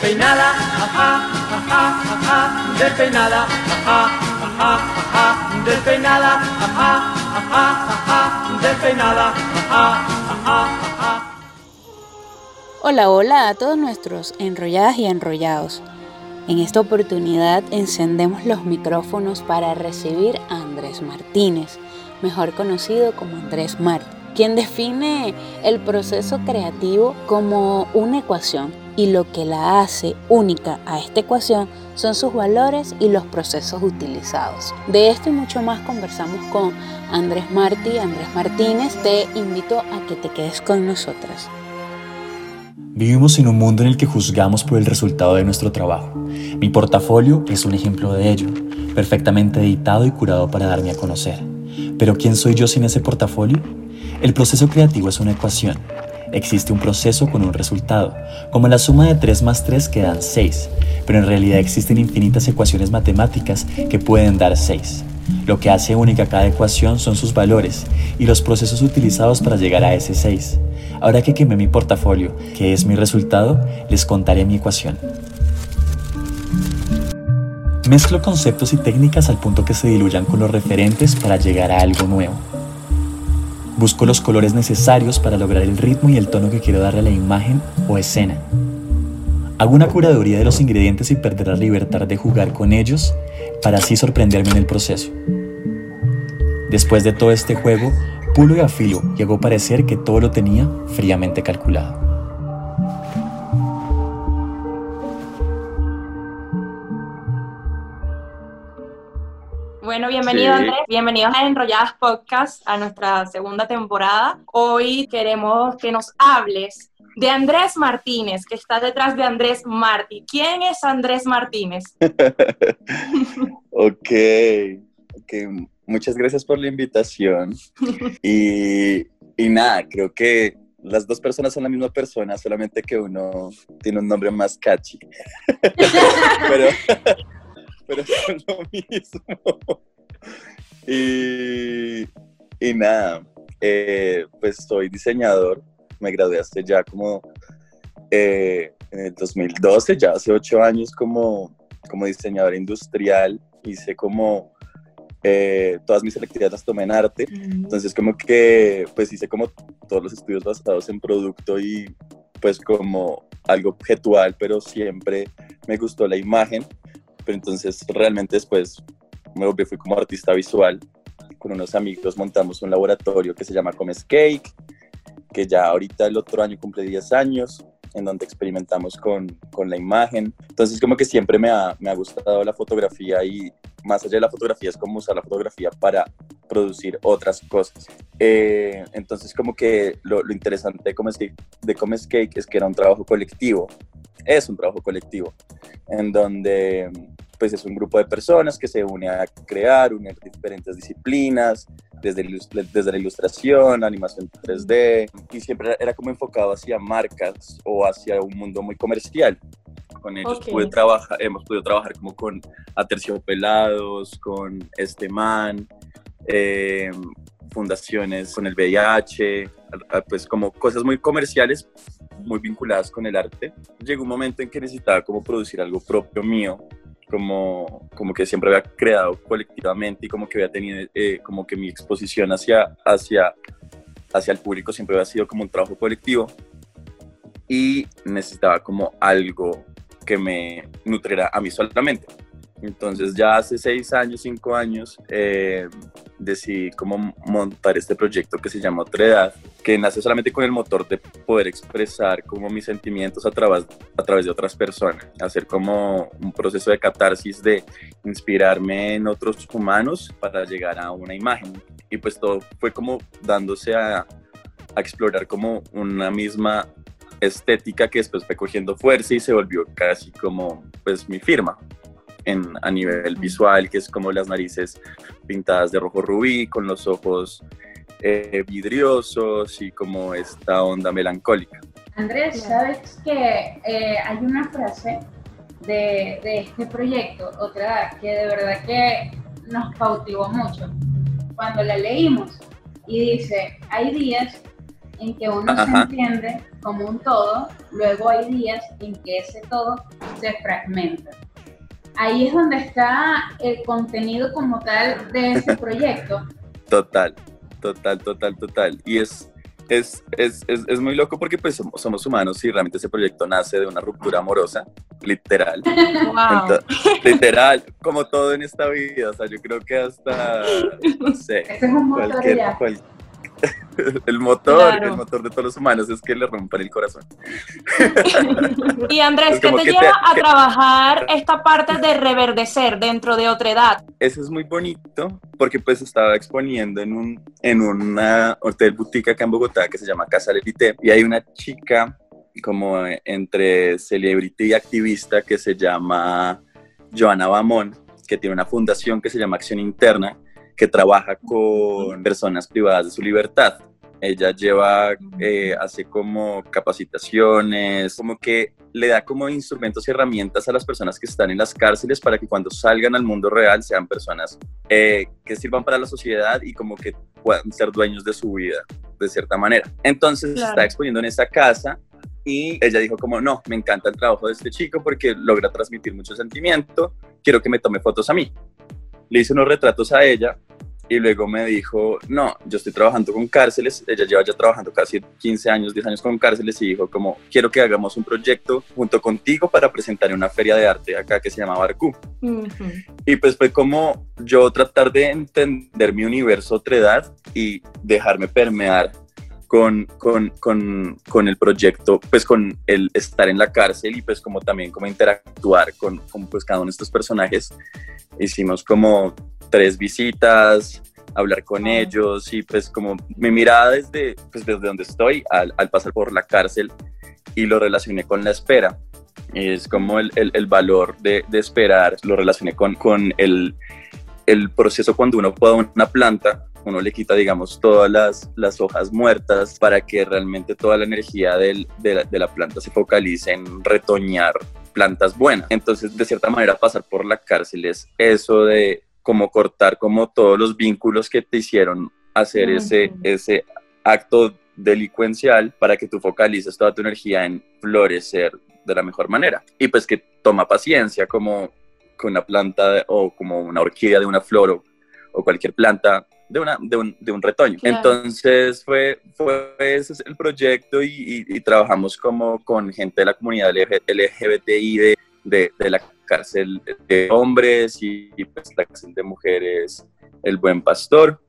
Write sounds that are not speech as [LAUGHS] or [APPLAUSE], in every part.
despeinada, ajá, despeinada, despeinada, despeinada. Hola, hola a todos nuestros enrolladas y enrollados. En esta oportunidad encendemos los micrófonos para recibir a Andrés Martínez, mejor conocido como Andrés Mart, quien define el proceso creativo como una ecuación y lo que la hace única a esta ecuación son sus valores y los procesos utilizados. De esto y mucho más conversamos con Andrés Martí, Andrés Martínez. Te invito a que te quedes con nosotras. Vivimos en un mundo en el que juzgamos por el resultado de nuestro trabajo. Mi portafolio es un ejemplo de ello, perfectamente editado y curado para darme a conocer. Pero ¿quién soy yo sin ese portafolio? El proceso creativo es una ecuación. Existe un proceso con un resultado, como la suma de 3 más 3 que dan 6, pero en realidad existen infinitas ecuaciones matemáticas que pueden dar 6. Lo que hace única cada ecuación son sus valores y los procesos utilizados para llegar a ese 6. Ahora que quemé mi portafolio, que es mi resultado, les contaré mi ecuación. Mezclo conceptos y técnicas al punto que se diluyan con los referentes para llegar a algo nuevo. Busco los colores necesarios para lograr el ritmo y el tono que quiero darle a la imagen o escena. Hago una curaduría de los ingredientes y perder la libertad de jugar con ellos para así sorprenderme en el proceso. Después de todo este juego, pulo y afilo y hago parecer que todo lo tenía fríamente calculado. Bueno, bienvenido Andrés, bienvenidos a Enrolladas Podcast, a nuestra segunda temporada. Hoy queremos que nos hables de Andrés Martínez, que está detrás de Andrés Martí. ¿Quién es Andrés Martínez? [LAUGHS] ok, ok, muchas gracias por la invitación. y, y nada, creo que las dos personas son la misma persona, solamente que uno tiene un nombre más catchy. [LAUGHS] pero, [LAUGHS] pero son lo mismo. [LAUGHS] Y, y nada, eh, pues soy diseñador, me gradué hace ya como eh, en el 2012, ya hace ocho años como, como diseñador industrial, hice como eh, todas mis selectividades las tomé en arte, entonces como que pues hice como todos los estudios basados en producto y pues como algo objetual, pero siempre me gustó la imagen, pero entonces realmente después me volví, fui como artista visual, con unos amigos montamos un laboratorio que se llama Comes Cake, que ya ahorita el otro año cumple 10 años, en donde experimentamos con, con la imagen. Entonces como que siempre me ha, me ha, gustado la fotografía y más allá de la fotografía es como usar la fotografía para producir otras cosas. Eh, entonces como que lo, lo interesante de Comes, Cake, de Comes Cake es que era un trabajo colectivo, es un trabajo colectivo, en donde pues es un grupo de personas que se une a crear, unir diferentes disciplinas, desde, desde la ilustración, animación 3D, y siempre era como enfocado hacia marcas o hacia un mundo muy comercial. Con ellos pude trabajar, hemos podido trabajar como con Aterciopelados, con Este Man, eh, fundaciones con el VIH, pues como cosas muy comerciales, muy vinculadas con el arte. Llegó un momento en que necesitaba como producir algo propio mío, como, como que siempre había creado colectivamente y como que había tenido, eh, como que mi exposición hacia, hacia, hacia el público siempre había sido como un trabajo colectivo y necesitaba como algo que me nutriera a mí solamente. Entonces ya hace seis años, cinco años, eh, decidí cómo montar este proyecto que se llama Otra Edad, que nace solamente con el motor de poder expresar como mis sentimientos a través, a través de otras personas, hacer como un proceso de catarsis de inspirarme en otros humanos para llegar a una imagen. Y pues todo fue como dándose a, a explorar como una misma estética que después fue cogiendo fuerza y se volvió casi como pues mi firma a nivel visual, que es como las narices pintadas de rojo rubí, con los ojos eh, vidriosos y como esta onda melancólica. Andrés, sabes que eh, hay una frase de, de, este proyecto, otra que de verdad que nos cautivó mucho cuando la leímos y dice, hay días en que uno se entiende como un todo, luego hay días en que ese todo se fragmenta. Ahí es donde está el contenido como tal de ese proyecto. Total, total, total, total. Y es, es, es, es, muy loco porque pues somos, humanos y realmente ese proyecto nace de una ruptura amorosa, literal. literal, como todo en esta vida. O sea, yo creo que hasta, no sé, Ese es un cualquier, [LAUGHS] el motor, el motor de todos los humanos es que le rompan el corazón. [LAUGHS] y Andrés, ¿qué te lleva a trabajar esta parte de reverdecer dentro de otra edad? Eso es muy bonito porque pues estaba exponiendo en un en una hotel boutique acá en Bogotá que se llama Casa Lelite y hay una chica como entre celebrity y activista que se llama Joana Bamón, que tiene una fundación que se llama Acción Interna que trabaja con personas privadas de su libertad. Ella lleva, eh, hace como capacitaciones, como que le da como instrumentos y herramientas a las personas que están en las cárceles para que cuando salgan al mundo real sean personas eh, que sirvan para la sociedad y como que puedan ser dueños de su vida, de cierta manera. Entonces está exponiendo en esa casa y ella dijo como, no, me encanta el trabajo de este chico porque logra transmitir mucho sentimiento, quiero que me tome fotos a mí. Le hice unos retratos a ella y luego me dijo, no, yo estoy trabajando con cárceles, ella lleva ya trabajando casi 15 años, 10 años con cárceles y dijo como, quiero que hagamos un proyecto junto contigo para presentar en una feria de arte acá que se llama Barcú. Y pues fue como yo tratar de entender mi universo otra edad y dejarme permear con, con, con, con, el proyecto, pues con el estar en la cárcel y pues como también como interactuar con, con pues cada uno de estos personajes. Hicimos como tres visitas, hablar con ellos y pues como mi mirada desde, pues desde donde estoy al, al pasar por la cárcel y lo relacioné con la espera. Es como el, el, el valor de, de, esperar, lo relacioné con, con el, el, proceso cuando uno poda una planta, uno le quita, digamos, todas las, las hojas muertas para que realmente toda la energía del, de, la, de la planta se focalice en retoñar plantas buenas. Entonces, de cierta manera, pasar por la cárcel es eso de como cortar como todos los vínculos que te hicieron hacer ese, ese acto delincuencial para que tú focalices toda tu energía en florecer de la mejor manera. Y pues que toma paciencia como con una planta o como una orquídea de una flor o, cualquier planta de, una, de, un, de un retoño. Entonces fue, fue ese es el proyecto y, y, trabajamos como con gente de la comunidad LGBTI de, de, de la cárcel de hombres y, pues la cárcel de mujeres El Buen Pastor.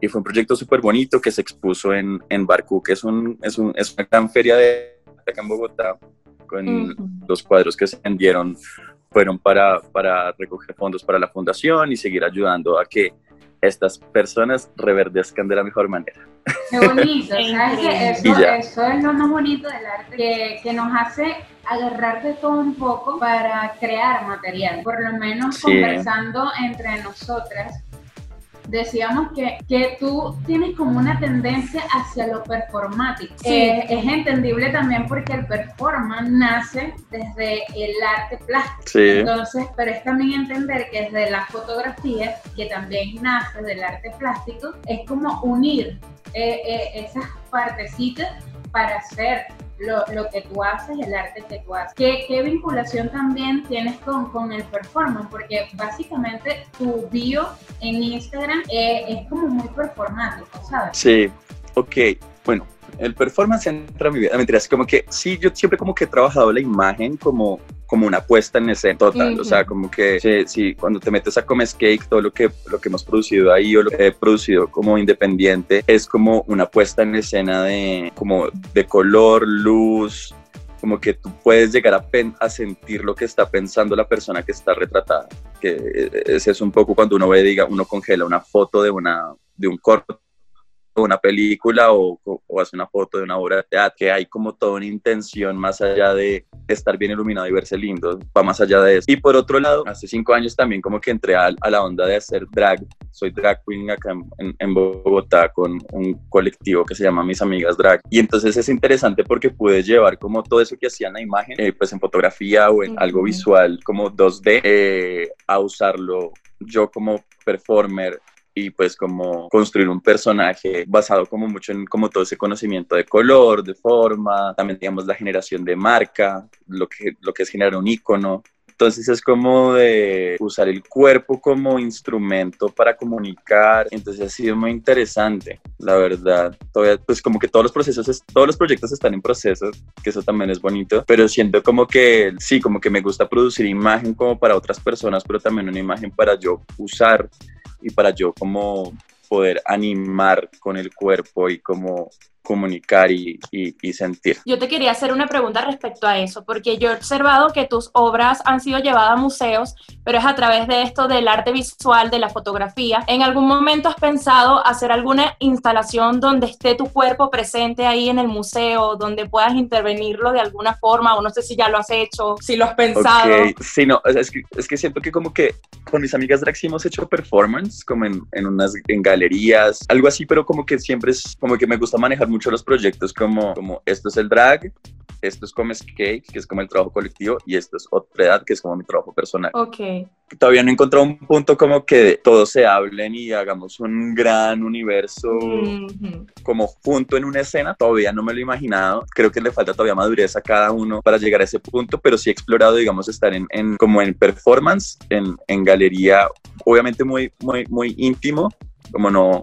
Y fue un proyecto súper bonito que se expuso en, en Barcú, que es, un, es, un, es una gran feria de acá en Bogotá, con los cuadros que se vendieron fueron para, para recoger fondos para la fundación y seguir ayudando a que estas personas reverdezcan de la mejor manera. Qué bonito, [LAUGHS] ¿sabes? eso, eso, es lo más bonito del arte, que, que, nos hace agarrar de todo un poco para crear material. Por lo menos sí. conversando entre nosotras, decíamos que, que tú tienes como una tendencia hacia lo performático. Sí. Eh, es entendible también porque el performance nace desde el arte plástico. Sí. Entonces, pero es también entender que desde la fotografía, que también nace del arte plástico, es como unir eh, eh, esas partecitas para hacer lo, lo, que tú haces, el arte que tú haces. ¿Qué, qué vinculación también tienes con, con, el performance? Porque básicamente tu bio en Instagram eh, es como muy performático, ¿sabes? Sí, ok. Bueno, el performance entra a mi vida. Mentiras, como que sí, yo siempre como que he trabajado la imagen como como una puesta en escena total, uh -huh. o sea, como que sí, sí, cuando te metes a Comes Cake, todo lo que, lo que hemos producido ahí o lo que he producido como independiente es como una puesta en escena de, como de color, luz, como que tú puedes llegar a, a, sentir lo que está pensando la persona que está retratada, que ese es un poco cuando uno ve, diga, uno congela una foto de, una, de un corto una película o, o, hace una foto de una obra de teatro, que hay como toda una intención más allá de estar bien iluminado y verse lindo, va más allá de eso. Y por otro lado, hace cinco años también como que entré a, a la onda de hacer drag, soy drag queen acá en, en, Bogotá con un colectivo que se llama Mis Amigas Drag. Y entonces es interesante porque pude llevar como todo eso que hacía en la imagen, eh, pues en fotografía o en uh -huh. algo visual como 2D, eh, a usarlo yo como performer y pues como construir un personaje basado como mucho en como todo ese conocimiento de color, de forma, también digamos la generación de marca, lo que, lo que es generar un icono. Entonces es como de usar el cuerpo como instrumento para comunicar. Entonces ha sido muy interesante, la verdad. Todavía, pues como que todos los procesos, todos los proyectos están en proceso, que eso también es bonito. Pero siento como que sí, como que me gusta producir imagen como para otras personas, pero también una imagen para yo usar y para yo como poder animar con el cuerpo y como comunicar y, sentir. Yo te quería hacer una pregunta respecto a eso, porque yo he observado que tus obras han sido llevadas a museos, pero es a través de esto del arte visual, de la fotografía. ¿En algún momento has pensado hacer alguna instalación donde esté tu cuerpo presente ahí en el museo, donde puedas intervenirlo de alguna forma, o no sé si ya lo has hecho, si lo has pensado? Sí, no, es que, es que siento que como que con mis amigas drag hemos hecho performance, como en, en unas en galerías, algo así, pero como que siempre es como que me gusta manejar mucho los proyectos como, como esto es el drag, esto es como Cake, que es como el trabajo colectivo, y esto es otra edad, que es como mi trabajo personal. Ok. Todavía no he encontrado un punto como que todos se hablen y hagamos un gran universo como junto en una escena. Todavía no me lo he imaginado. Creo que le falta todavía madurez a cada uno para llegar a ese punto, pero sí he explorado, digamos, estar en, en como en performance, en, en galería, obviamente muy, muy, muy íntimo, como no,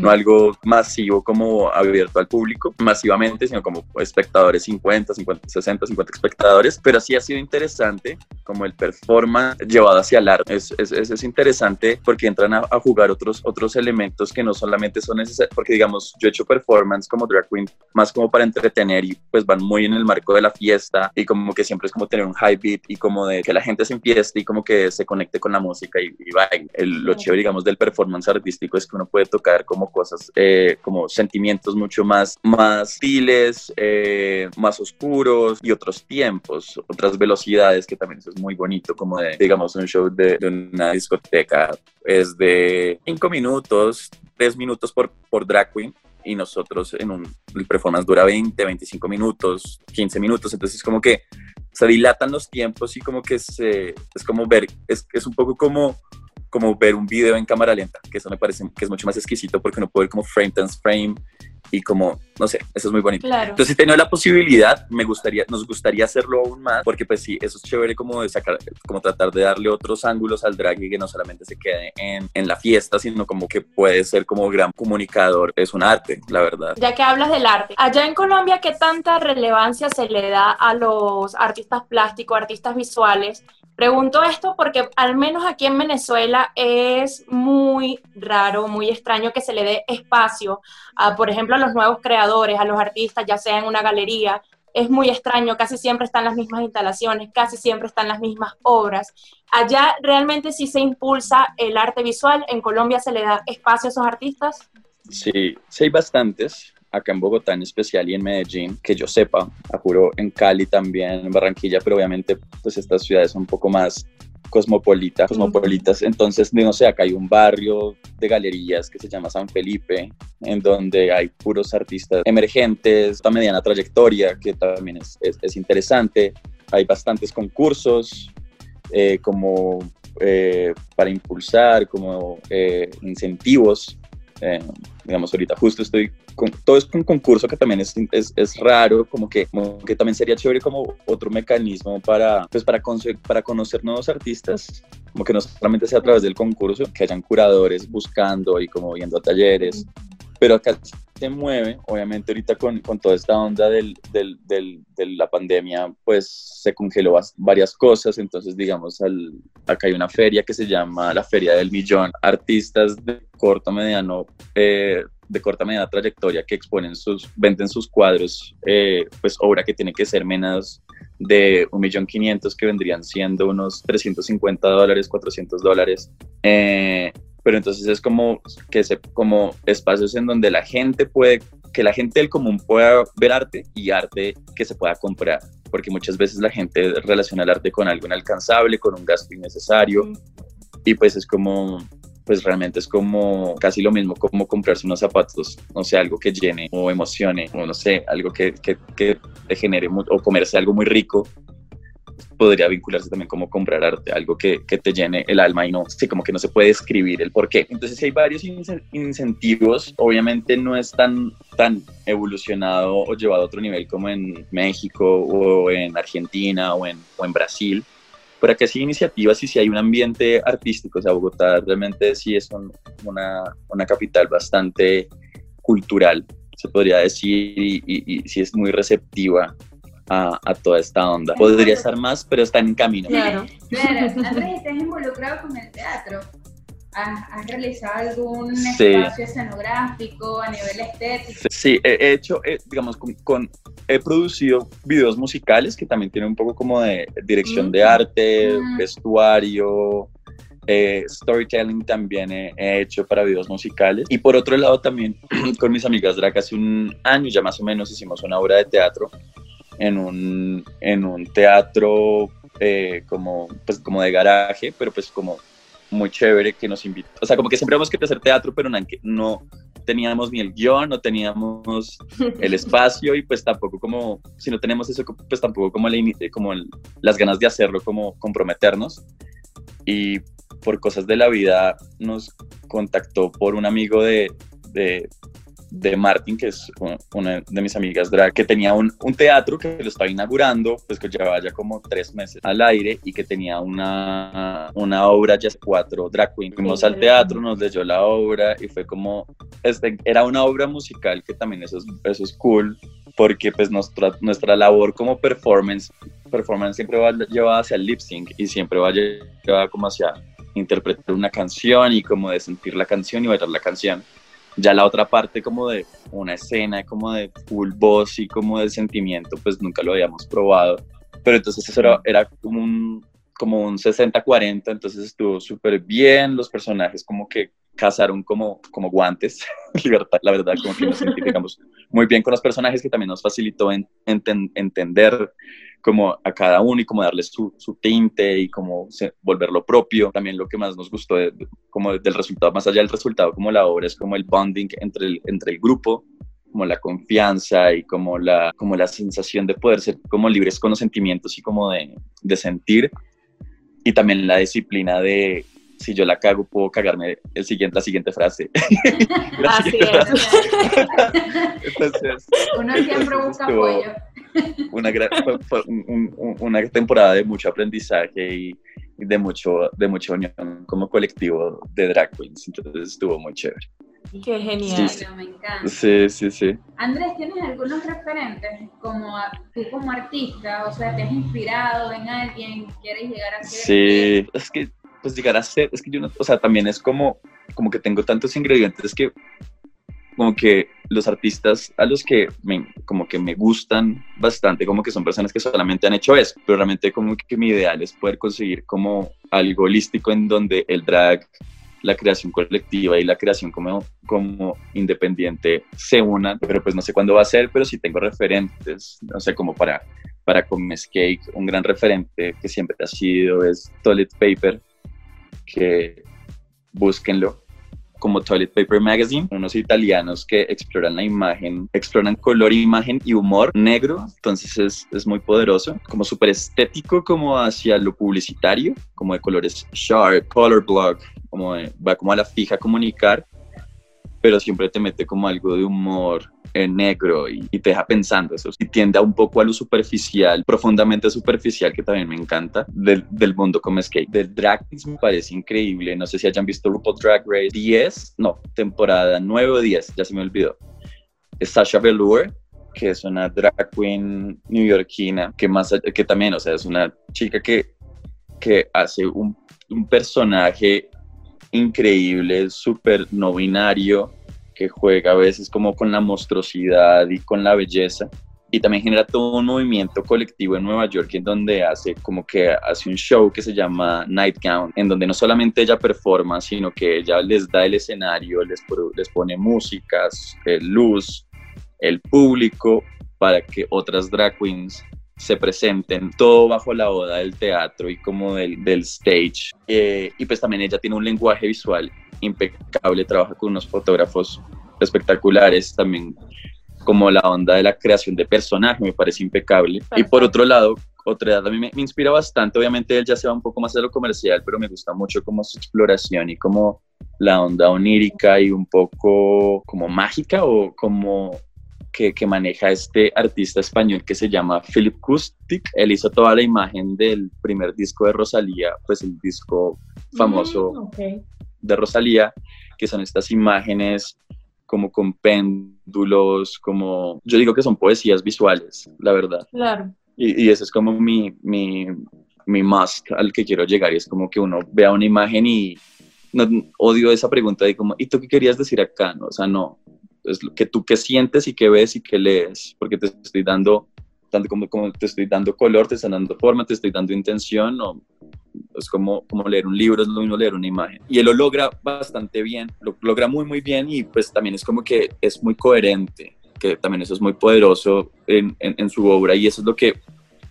no algo masivo como abierto al público masivamente, sino como espectadores 50, 50, 60, 50 espectadores, pero sí ha sido interesante como el performance llevado hacia el arte. Es, es, es interesante porque entran a, jugar otros, otros elementos que no solamente son necesarios, porque digamos, yo he hecho performance como drag queen más como para entretener y pues van muy en el marco de la fiesta y como que siempre es como tener un high beat y como de que la gente se empiece y como que se conecte con la música y, y. El, lo chévere, digamos, del performance artístico es que uno puede tocar como cosas, eh, como sentimientos mucho más, más tiles, eh, más oscuros y otros tiempos, otras velocidades que también eso es muy bonito, como de, digamos, un show de, una discoteca es de 5 minutos, 3 minutos por, por drag queen y nosotros en un el performance dura 20, 25 minutos, 15 minutos, entonces como que se dilatan los tiempos y como que se, es como ver, es, es un poco como como ver un video en cámara lenta, que eso me parece que es mucho más exquisito porque uno puede ver como frame tras frame y como, no sé, eso es muy bonito. Entonces, si tengo la posibilidad, me gustaría, nos gustaría hacerlo aún más, porque pues sí, eso es chévere como de sacar, como tratar de darle otros ángulos al drag y que no solamente se quede en, en la fiesta, sino como que puede ser como gran comunicador. Es un arte, la verdad. Ya que hablas del arte, allá en Colombia, ¿qué tanta relevancia se le da a los artistas plásticos, artistas visuales? Pregunto esto porque al menos aquí en Venezuela es muy raro, muy extraño que se le dé espacio a, por ejemplo, a los nuevos creadores, a los artistas, ya sea en una galería. Es muy extraño, casi siempre están las mismas instalaciones, casi siempre están las mismas obras. Allá realmente sí se impulsa el arte visual, en Colombia se le da espacio a esos artistas. Sí, sí hay bastantes acá en Bogotá en especial y en Medellín, que yo sepa, juro en Cali también, en Barranquilla, pero obviamente pues estas ciudades son un poco más cosmopolitas, cosmopolitas. Entonces, no sé, acá hay un barrio de galerías que se llama San Felipe, en donde hay puros artistas emergentes, a mediana trayectoria, que también es, es, interesante. Hay bastantes concursos eh, como eh, para impulsar, como eh, incentivos digamos, ahorita justo estoy con todo es un concurso que también es, es, es raro, como que, que también sería chévere como otro mecanismo para, pues para, para conocer nuevos artistas, como que no solamente sea a través del concurso, que hayan curadores buscando y como viendo talleres, pero acá se mueve, obviamente ahorita con, con toda esta onda del, del, del, de la pandemia, pues se congeló varias cosas, entonces digamos, al, acá hay una feria que se llama la Feria del Millón, artistas de corto, mediano, eh, de corta mediana trayectoria que exponen sus, venden sus cuadros, eh, pues obra que tiene que ser menos de un millón quinientos que vendrían siendo unos 350 dólares, 400 dólares. Eh, pero entonces es como que se, como espacios en donde la gente puede, que la gente del común pueda ver arte y arte que se pueda comprar, porque muchas veces la gente relaciona el arte con algo inalcanzable, con un gasto innecesario, y pues es como, pues realmente es como casi lo mismo como comprarse unos zapatos, no sé, algo que llene o emocione, o no sé, algo que, que, que te genere, o comerse algo muy rico, podría vincularse también como comprar arte, algo que, que, te llene el alma y no, sí, como que no se puede escribir el por qué. Entonces hay varios incentivos, obviamente no es tan, tan evolucionado o llevado a otro nivel como en México o en Argentina o en, o en Brasil, pero aquí sí hay iniciativas y si hay un ambiente artístico, o sea, Bogotá realmente sí es una, una capital bastante cultural, se podría decir, y, y, sí es muy receptiva a, a, toda esta onda. Podría estar más, pero está en camino. Claro, claro. Andrés, ¿estás involucrado con el teatro? ¿Has, realizado algún espacio escenográfico a nivel estético? Sí, he hecho, eh, digamos, con, he producido videos musicales que también tienen un poco como de dirección de mm. arte, mm. vestuario, eh, storytelling también he, hecho para videos musicales. Y por otro lado también [CLEARS THROAT] con mis amigas drag hace un año ya más o menos hicimos una obra de teatro en un, en un teatro eh, como, pues, como de garaje, pero pues como muy chévere que nos invitó. O sea, como que siempre hemos querido hacer teatro, pero no, teníamos ni el guion, no teníamos [LAUGHS] el espacio y pues tampoco como, si no tenemos eso, pues tampoco como, como las ganas de hacerlo, como comprometernos. Y por cosas de la vida nos contactó por un amigo de, de Martin, que es una de mis amigas drag, que tenía un, un, teatro que lo estaba inaugurando, pues que llevaba ya como tres meses al aire y que tenía una, una obra ya cuatro drag queens. Fuimos al teatro, nos leyó la obra y fue como, este, era una obra musical que también eso es, eso es cool, porque pues nuestra, nuestra labor como performance, performance siempre va llevada hacia el lip sync y siempre va llevada como hacia interpretar una canción y como de sentir la canción y bailar la canción ya la otra parte como de una escena, como de full voz y como de sentimiento, pues nunca lo habíamos probado. Pero entonces eso era, era como un, como un 60-40, entonces estuvo súper bien, los personajes como que cazaron como, como guantes, [LAUGHS] la verdad, como que nos identificamos muy bien con los personajes, que también nos facilitó en, entender como a cada uno y como darle su, su tinte y como volverlo propio. También lo que más nos gustó como del resultado, más allá del resultado, como la obra, es como el bonding entre el, entre el grupo, como la confianza y como la, como la sensación de poder ser como libres con los sentimientos y como de, de sentir. Y también la disciplina de, si yo la cago, puedo cagarme el siguiente, la siguiente frase. [LAUGHS] Así es. [LAUGHS] Entonces, Uno siempre busca apoyo. Una, una temporada de mucho aprendizaje y, de, mucho, de mucha unión como colectivo de drag queens. Entonces estuvo muy chévere. Qué genial. Sí, me encanta. Sí, sí, sí. Andrés, ¿tienes algunos referentes como tú como artista? O sea, ¿te has inspirado en alguien? ¿Quieres llegar a ser? Sí, es que pues llegar a ser, es que yo no, o sea, también es como, como que tengo tantos ingredientes que como que los artistas a los que me, como que me gustan bastante, como que son personas que solamente han hecho eso, pero realmente como que mi ideal es poder conseguir como algo holístico en donde el drag, la creación colectiva y la creación como, como independiente se unan, pero pues no sé cuándo va a ser, pero sí tengo referentes, no sé, como para, para Comes Cake, un gran referente que siempre ha sido es Toilet Paper, que búsquenlo como Toilet Paper Magazine, unos italianos que exploran la imagen, exploran color, imagen y humor negro, entonces es, es muy poderoso, como súper estético como hacia lo publicitario, como de colores sharp, color block, como va como a la fija comunicar, pero siempre te mete como algo de humor en negro y, te deja pensando eso. Y tiende a un poco a lo superficial, profundamente superficial, que también me encanta, del, del mundo como skate. Del drag me parece increíble. No sé si hayan visto RuPaul Drag Race 10, no, temporada 9 o 10, ya se me olvidó. Sasha Velour, que es una drag queen neoyorquina, que, más, que también, o sea, es una chica que, que hace un, un personaje increíble, súper no binario, que juega a veces como con la monstruosidad y con la belleza. Y también genera todo un movimiento colectivo en Nueva York en donde hace como que hace un show que se llama Nightgown, en donde no solamente ella performa, sino que ella les da el escenario, les, les pone músicas, luz, el público, para que otras drag queens se presenten, todo bajo la oda del teatro y como del, del stage. Eh, y pues también ella tiene un lenguaje visual impecable, trabaja con unos fotógrafos espectaculares, también como la onda de la creación de personaje me parece impecable. Y por otro lado, otra edad a mí me, inspira bastante, obviamente él ya se va un poco más de lo comercial, pero me gusta mucho como su exploración y como la onda onírica y un poco como mágica o como que, que, maneja este artista español que se llama Philip Kustik. Él hizo toda la imagen del primer disco de Rosalía, pues el disco famoso mm, de Rosalía, que son estas imágenes como con péndulos, como yo digo que son poesías visuales, la verdad. Claro. Y, y ese es como mi, mi, mi must al que quiero llegar, y es como que uno vea una imagen y no, odio esa pregunta de como, ¿y tú qué querías decir acá? No, o sea, no, es lo que tú qué sientes y qué ves y qué lees, porque te estoy dando, tanto como, como te estoy dando color, te estoy dando forma, te estoy dando intención, o es como, como leer un libro, es lo mismo leer una imagen. Y él lo logra bastante bien, lo logra muy, muy bien y pues también es como que es muy coherente, que también eso es muy poderoso en, en, en su obra y eso es lo que,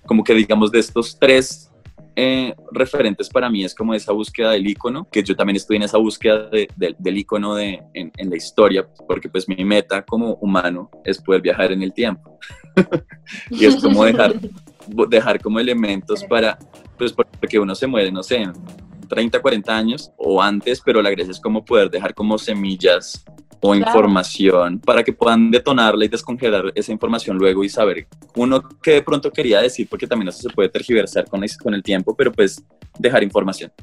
como que digamos, de estos tres eh, referentes para mí es como esa búsqueda del icono, que yo también estoy en esa búsqueda del icono de, en, la historia, porque pues mi meta como humano es poder viajar en el tiempo. [LAUGHS] y es como dejar, dejar como elementos para, pues porque uno se muere, no sé, 30, 40 años o antes, pero la gracia es como poder dejar como semillas o información para que puedan detonarla y descongelar esa información luego y saber. Uno que de pronto quería decir, porque también eso se puede tergiversar con el, con el tiempo, pero pues dejar información. [LAUGHS]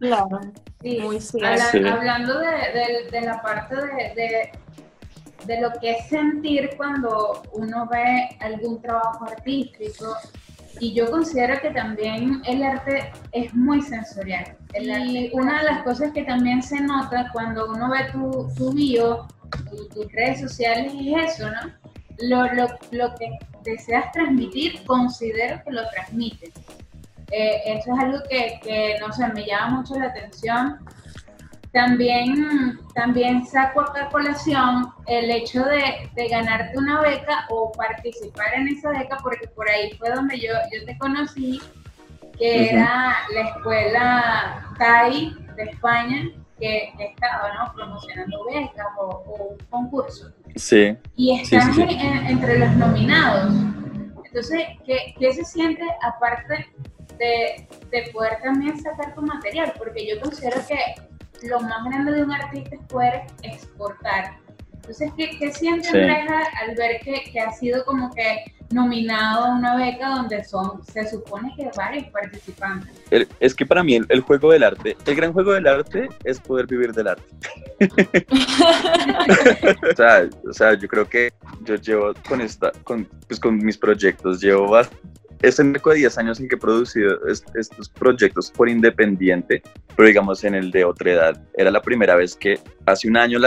Claro, sí, muy Hablando de, de, la parte de, de lo que es sentir cuando uno ve algún trabajo artístico, y yo considero que también el arte es muy sensorial. y una de las cosas que también se nota cuando uno ve tu, tu bio, tus redes sociales, es eso, ¿no? Lo, lo, lo, que deseas transmitir, considero que lo transmites. Eh, eso es algo que, que, no sé, me llama mucho la atención también, también saco a colación el hecho de, de, ganarte una beca o participar en esa beca, porque por ahí fue donde yo, yo te conocí, que era la escuela TAI de España, que, estaba ¿no? promocionando becas o, un concurso. Sí. Y estás entre los nominados. Entonces, ¿qué, ¿qué, se siente aparte de, de poder también sacar tu material? Porque yo considero que lo más grande de un artista es poder exportar. Entonces, ¿qué, qué siente sí. al ver que, que, ha sido como que nominado a una beca donde son, se supone que varios participantes? es que para mí el, juego del arte, el gran juego del arte es poder vivir del arte. [LAUGHS] o, sea, o, sea, yo creo que yo llevo con esta, con, pues con mis proyectos, llevo este marco de 10 años en que he producido estos proyectos por independiente, pero digamos en el de otra edad, era la primera vez que hace un año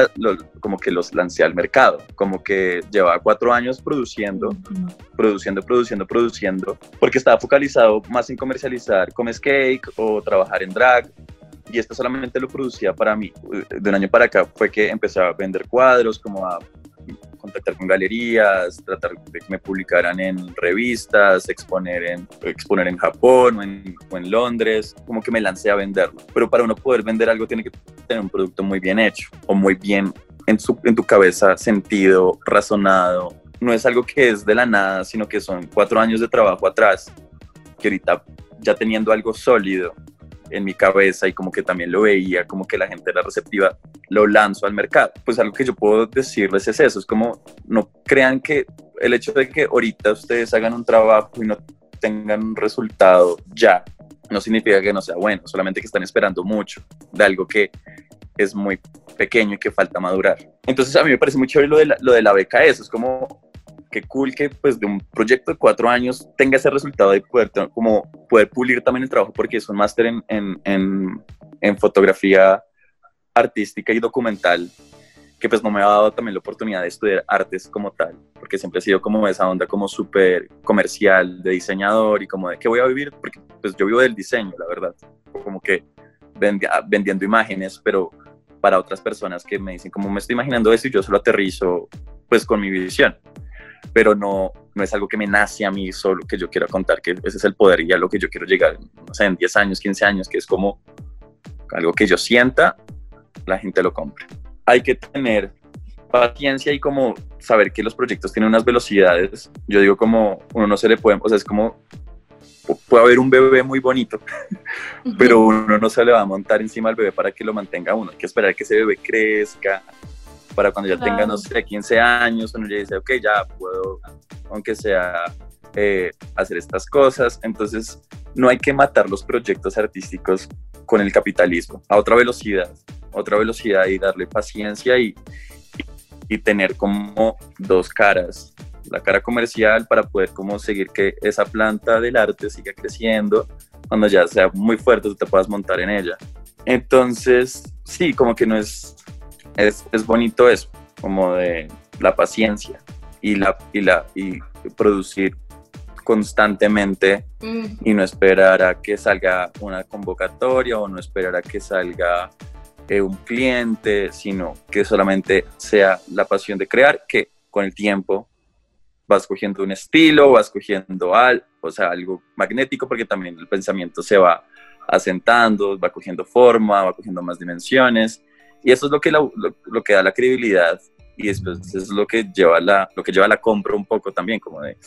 como que los lancé al mercado, como que llevaba cuatro años produciendo, produciendo, produciendo, produciendo, porque estaba focalizado más en comercializar como cake o trabajar en drag, y esto solamente lo producía para mí. De un año para acá fue que empecé a vender cuadros, como a contactar con galerías, tratar de que me publicaran en revistas, exponer en, exponer en Japón o en, o en Londres, como que me lancé a venderlo. Pero para uno poder vender algo tiene que tener un producto muy bien hecho o muy bien en, su, en tu cabeza sentido, razonado. No es algo que es de la nada, sino que son cuatro años de trabajo atrás, que ahorita ya teniendo algo sólido, en mi cabeza y como que también lo veía, como que la gente era receptiva, lo lanzo al mercado. Pues algo que yo puedo decirles es eso, es como no crean que el hecho de que ahorita ustedes hagan un trabajo y no tengan un resultado ya, no significa que no sea bueno, solamente que están esperando mucho de algo que es muy pequeño y que falta madurar. Entonces a mí me parece muy chévere lo de la, lo de la beca, eso es como qué cool que pues de un proyecto de cuatro años tenga ese resultado y poder, como, poder pulir también el trabajo porque es un máster en, en, en, en, fotografía artística y documental que pues no me ha dado también la oportunidad de estudiar artes como tal, porque siempre he sido como esa onda como súper comercial de diseñador y como de qué voy a vivir, porque pues yo vivo del diseño, la verdad, como que vendiendo imágenes, pero para otras personas que me dicen como me estoy imaginando eso y yo solo aterrizo pues con mi visión pero no, no es algo que me nace a mí solo, que yo quiero contar, que ese es el poder y a lo que yo quiero llegar, no sé, en 10 años, 15 años, que es como algo que yo sienta, la gente lo compre. Hay que tener paciencia y como saber que los proyectos tienen unas velocidades. Yo digo como uno no se le puede, o sea, es como puede haber un bebé muy bonito, [LAUGHS] pero uno no se le va a montar encima al bebé para que lo mantenga uno. Hay que esperar que ese bebé crezca, para cuando ya tenga, no sé, 15 años, uno ya dice, ok, ya puedo, aunque sea, eh, hacer estas cosas. Entonces, no hay que matar los proyectos artísticos con el capitalismo a otra velocidad, otra velocidad y darle paciencia y, y tener como dos caras la cara comercial para poder como seguir que esa planta del arte siga creciendo cuando ya sea muy fuerte tú te puedas montar en ella. Entonces, sí, como que no es, es, es bonito eso, como de la paciencia y, la, y, la, y producir constantemente mm. y no esperar a que salga una convocatoria o no esperar a que salga eh, un cliente, sino que solamente sea la pasión de crear, que con el tiempo vas cogiendo un estilo, vas cogiendo al, o sea, algo magnético, porque también el pensamiento se va asentando, va cogiendo forma, va cogiendo más dimensiones, y eso es lo que, lo, que da la credibilidad, y después es lo que lleva la, lo que lleva la compra un poco también, como de,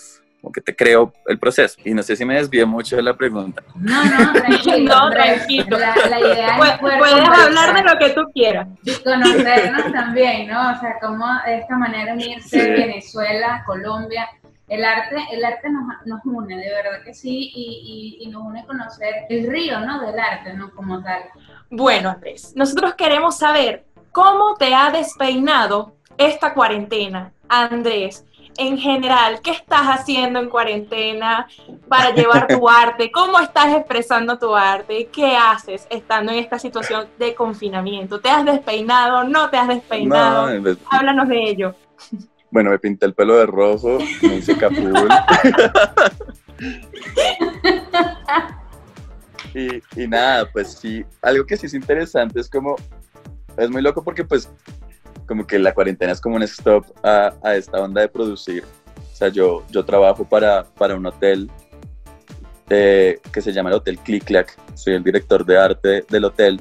como que te creo el proceso. Y no sé si me desvié mucho de la pregunta. No, no, tranquilo. [LAUGHS] no, tranquilo. La, idea es Puedes hablar de lo que tú quieras. Y conocernos también, ¿no? O sea, cómo de esta manera unirse Venezuela, Colombia. El arte, el arte nos, nos une, de verdad que sí, y, y, y nos une conocer el río, ¿no? Del arte, ¿no? Como tal. Bueno, Andrés, nosotros queremos saber cómo te ha despeinado esta cuarentena. Andrés, en general, ¿qué estás haciendo en cuarentena para [LAUGHS] llevar tu arte? ¿Cómo estás expresando tu arte? ¿Qué haces estando en esta situación de confinamiento? ¿Te has despeinado? ¿No te has despeinado? Háblanos de ello. Bueno, me pinté el pelo de rojo, me hice capul. [LAUGHS] y, y nada, pues sí, algo que sí es interesante es como, es muy loco porque pues como que la cuarentena es como un stop a, a esta onda de producir. O sea, yo, yo trabajo para, para un hotel eh, que se llama el Hotel Click Clack. Soy el director de arte del hotel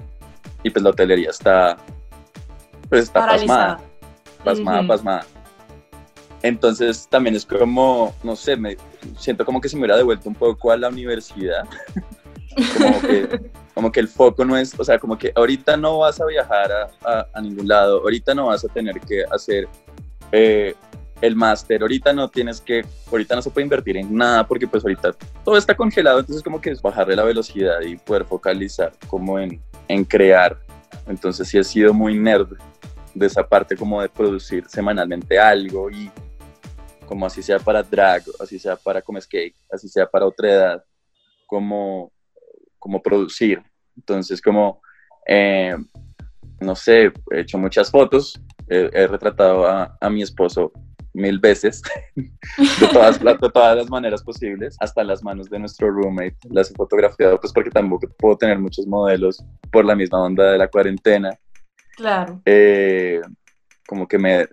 y pues la hotelería está, pues está pasmada, pasmada, pasmada. Entonces también es como, no sé, me siento como que se me hubiera devuelto un poco a la universidad. [LAUGHS] como que como que el foco no es, o sea, como que ahorita no vas a viajar a, a, ningún lado, ahorita no vas a tener que hacer eh, el máster, ahorita no tienes que, ahorita no se puede invertir en nada porque pues ahorita todo está congelado, entonces como que es bajarle la velocidad y poder focalizar como en, en crear. Entonces sí he sido muy nerd de esa parte como de producir semanalmente algo y como así sea para drag, así sea para como skate, así sea para otra edad, como, como producir. Entonces, como, eh, no sé, he hecho muchas fotos, he, retratado a, mi esposo mil veces, [LAUGHS] de, todas, de todas las maneras posibles, hasta las manos de nuestro roommate, las he fotografiado, pues porque tampoco puedo tener muchos modelos por la misma onda de la cuarentena. Claro. Eh, como que me,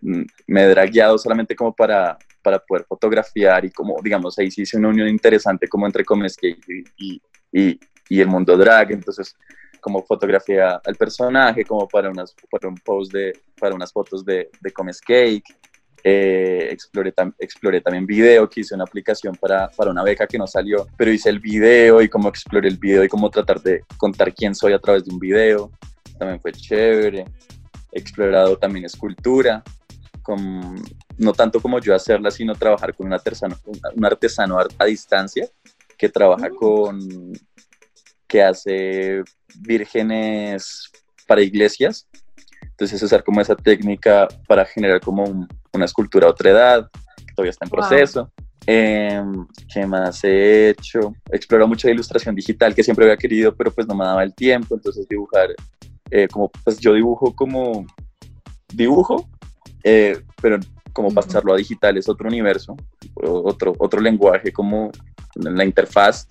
me he dragueado solamente como para, para poder fotografiar y como, digamos, ahí sí hice una unión interesante como entre Comescape y, y, y el mundo drag, entonces como fotografía al personaje, como para, unas, para un post de, para unas fotos de, de Comes Cake, eh, exploré, exploré, también video, que hice una aplicación para, para, una beca que no salió, pero hice el video y cómo exploré el video y cómo tratar de contar quién soy a través de un video, también fue chévere, he explorado también escultura, con, no tanto como yo hacerla, sino trabajar con un artesano, un artesano a distancia que trabaja mm. con que hace vírgenes para iglesias. Entonces usar como esa técnica para generar como una escultura a otra edad, que todavía está en proceso. Em, ¿Qué más he hecho? Exploro mucho de ilustración digital que siempre había querido, pero pues no me daba el tiempo. Entonces dibujar, eh, como pues yo dibujo como dibujo, eh, pero como pasarlo a digital es otro universo, otro, otro lenguaje como la interfaz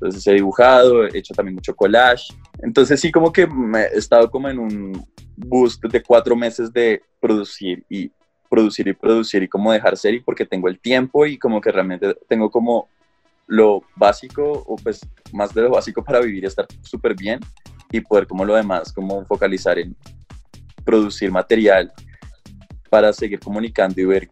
entonces he dibujado, he hecho también mucho collage. Entonces sí como que me he estado como en un boost de cuatro meses de producir y producir y producir y como dejar ser y porque tengo el tiempo y como que realmente tengo como lo básico o pues más de lo básico para vivir y estar súper bien y poder como lo demás como focalizar en producir material para seguir comunicando y ver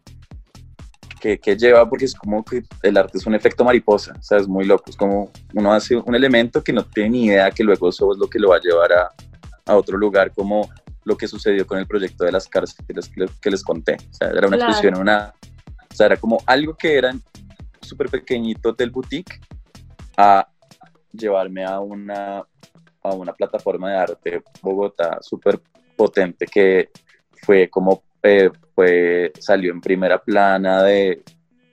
que, que, lleva, porque es como que el arte es un efecto mariposa, o sea, es muy loco, es como uno hace un elemento que no tiene ni idea que luego eso es lo que lo va a llevar a, a otro lugar, como lo que sucedió con el proyecto de las cárceles que les, que les conté, o sea, era una expresión, una, o sea, era como algo que eran súper pequeñito del boutique a llevarme a una, a una plataforma de arte Bogotá súper potente que fue como eh, fue, salió en primera plana de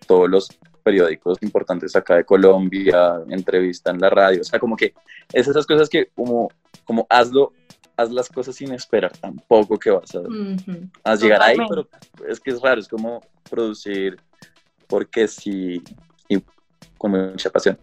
todos los periódicos importantes acá de Colombia, entrevista en la radio, o sea, como que es esas cosas que como, como hazlo, haz las cosas sin esperar tampoco que vas a, llegar ahí, pero es que es raro, es como producir porque si con mucha pasión.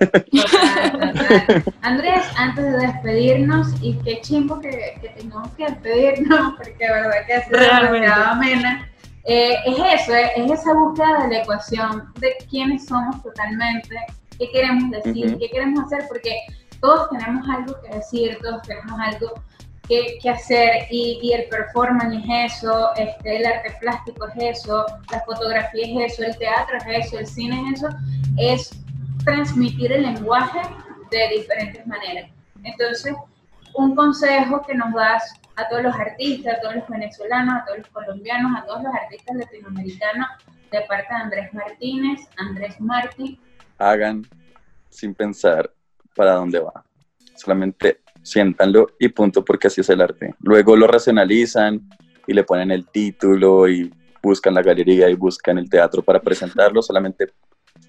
[LAUGHS] Andrés, antes de despedirnos, y qué chimbo que, que tengamos que despedirnos, porque de verdad que es demasiado amena. Eh, es eso, es, esa búsqueda de la ecuación de quiénes somos totalmente, qué queremos decir, qué queremos hacer, porque todos tenemos algo que decir, todos tenemos algo que, que hacer y, y, el performance es eso, este, el arte plástico es eso, la fotografía es eso, el teatro es eso, el cine es eso, es transmitir el lenguaje de diferentes maneras. Entonces, un consejo que nos das a todos los artistas, a todos los venezolanos, a todos los colombianos, a todos los artistas latinoamericanos, de parte de Andrés Martínez, Andrés Martí. Hagan sin pensar para dónde va. Solamente siéntanlo y punto, porque así es el arte. Luego lo racionalizan y le ponen el título y buscan la galería y buscan el teatro para presentarlo. Solamente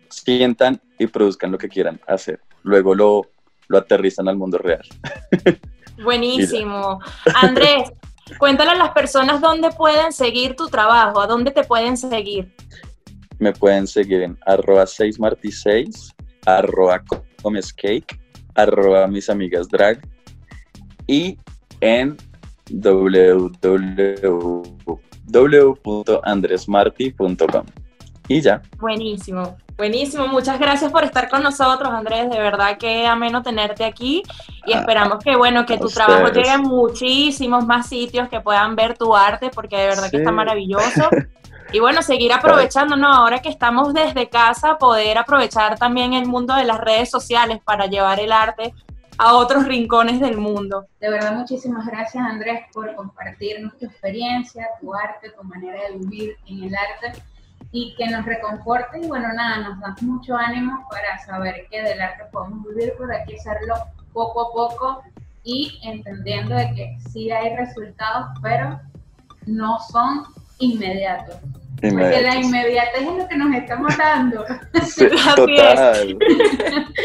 sientan y produzcan lo que quieran hacer. Luego lo, lo aterrizan al mundo real. [LAUGHS] Buenísimo. Andrés, [LAUGHS] cuéntale a las personas dónde pueden seguir tu trabajo, a dónde te pueden seguir. Me pueden seguir en arroba 6marty6, arroba comescake, arroba mis amigas drag y en www.andresmarty.com. Y ya. Buenísimo. Buenísimo, muchas gracias por estar con nosotros, Andrés. De verdad que ameno tenerte aquí y ah, esperamos que bueno que tu trabajo llegue a muchísimos más sitios que puedan ver tu arte, porque de verdad que está maravilloso. [LAUGHS] Y bueno, seguir aprovechando, ¿no? Ahora que estamos desde casa, poder aprovechar también el mundo de las redes sociales para llevar el arte a otros rincones del mundo. De verdad, muchísimas gracias, Andrés, por compartir tu experiencia, tu arte, tu manera de vivir en el arte y que nos reconforte y bueno, nada, nos da mucho ánimo para saber que del arte podemos vivir, pero hay que hacerlo poco a poco y entendiendo de que sí hay resultados, pero no son inmediatos. Porque la inmediatez es lo que nos está matando. [LAUGHS] total.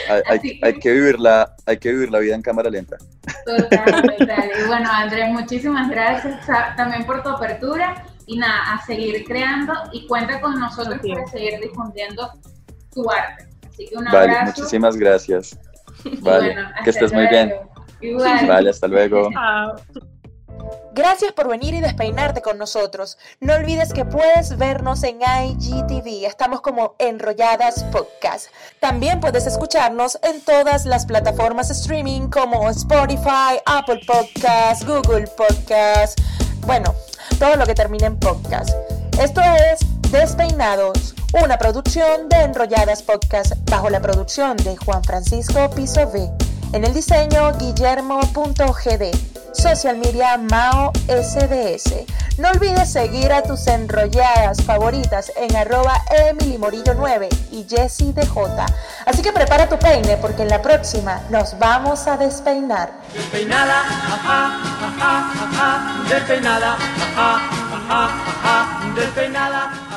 [LAUGHS] hay, hay, que vivir la, hay que vivir la vida en cámara lenta. Total, total. [LAUGHS] Y bueno, Andrés, muchísimas gracias también por tu apertura y nada, a seguir creando y cuenta con nosotros para seguir difundiendo tu arte. Así que un vale, muchísimas gracias. Vale, que estés muy bien. Vale, hasta luego. Gracias por venir y despeinarte con nosotros. No olvides que puedes vernos en IGTV. Estamos como Enrolladas Podcast. También puedes escucharnos en todas las plataformas streaming como Spotify, Apple Podcast, Google Podcast. Bueno, todo lo que termina en podcast. Esto es Despeinados, una producción de Enrolladas Podcast bajo la producción de Juan Francisco Piso V. En el diseño, guillermo.gd. Social media Mao SDS. No olvides seguir a tus enrolladas favoritas en arroba Morillo 9 y Jessie DJ. Así que prepara tu peine porque en la próxima nos vamos a despeinar. Despeinada, ajá, ajá, ajá, despeinada, ajá, ajá, despeinada.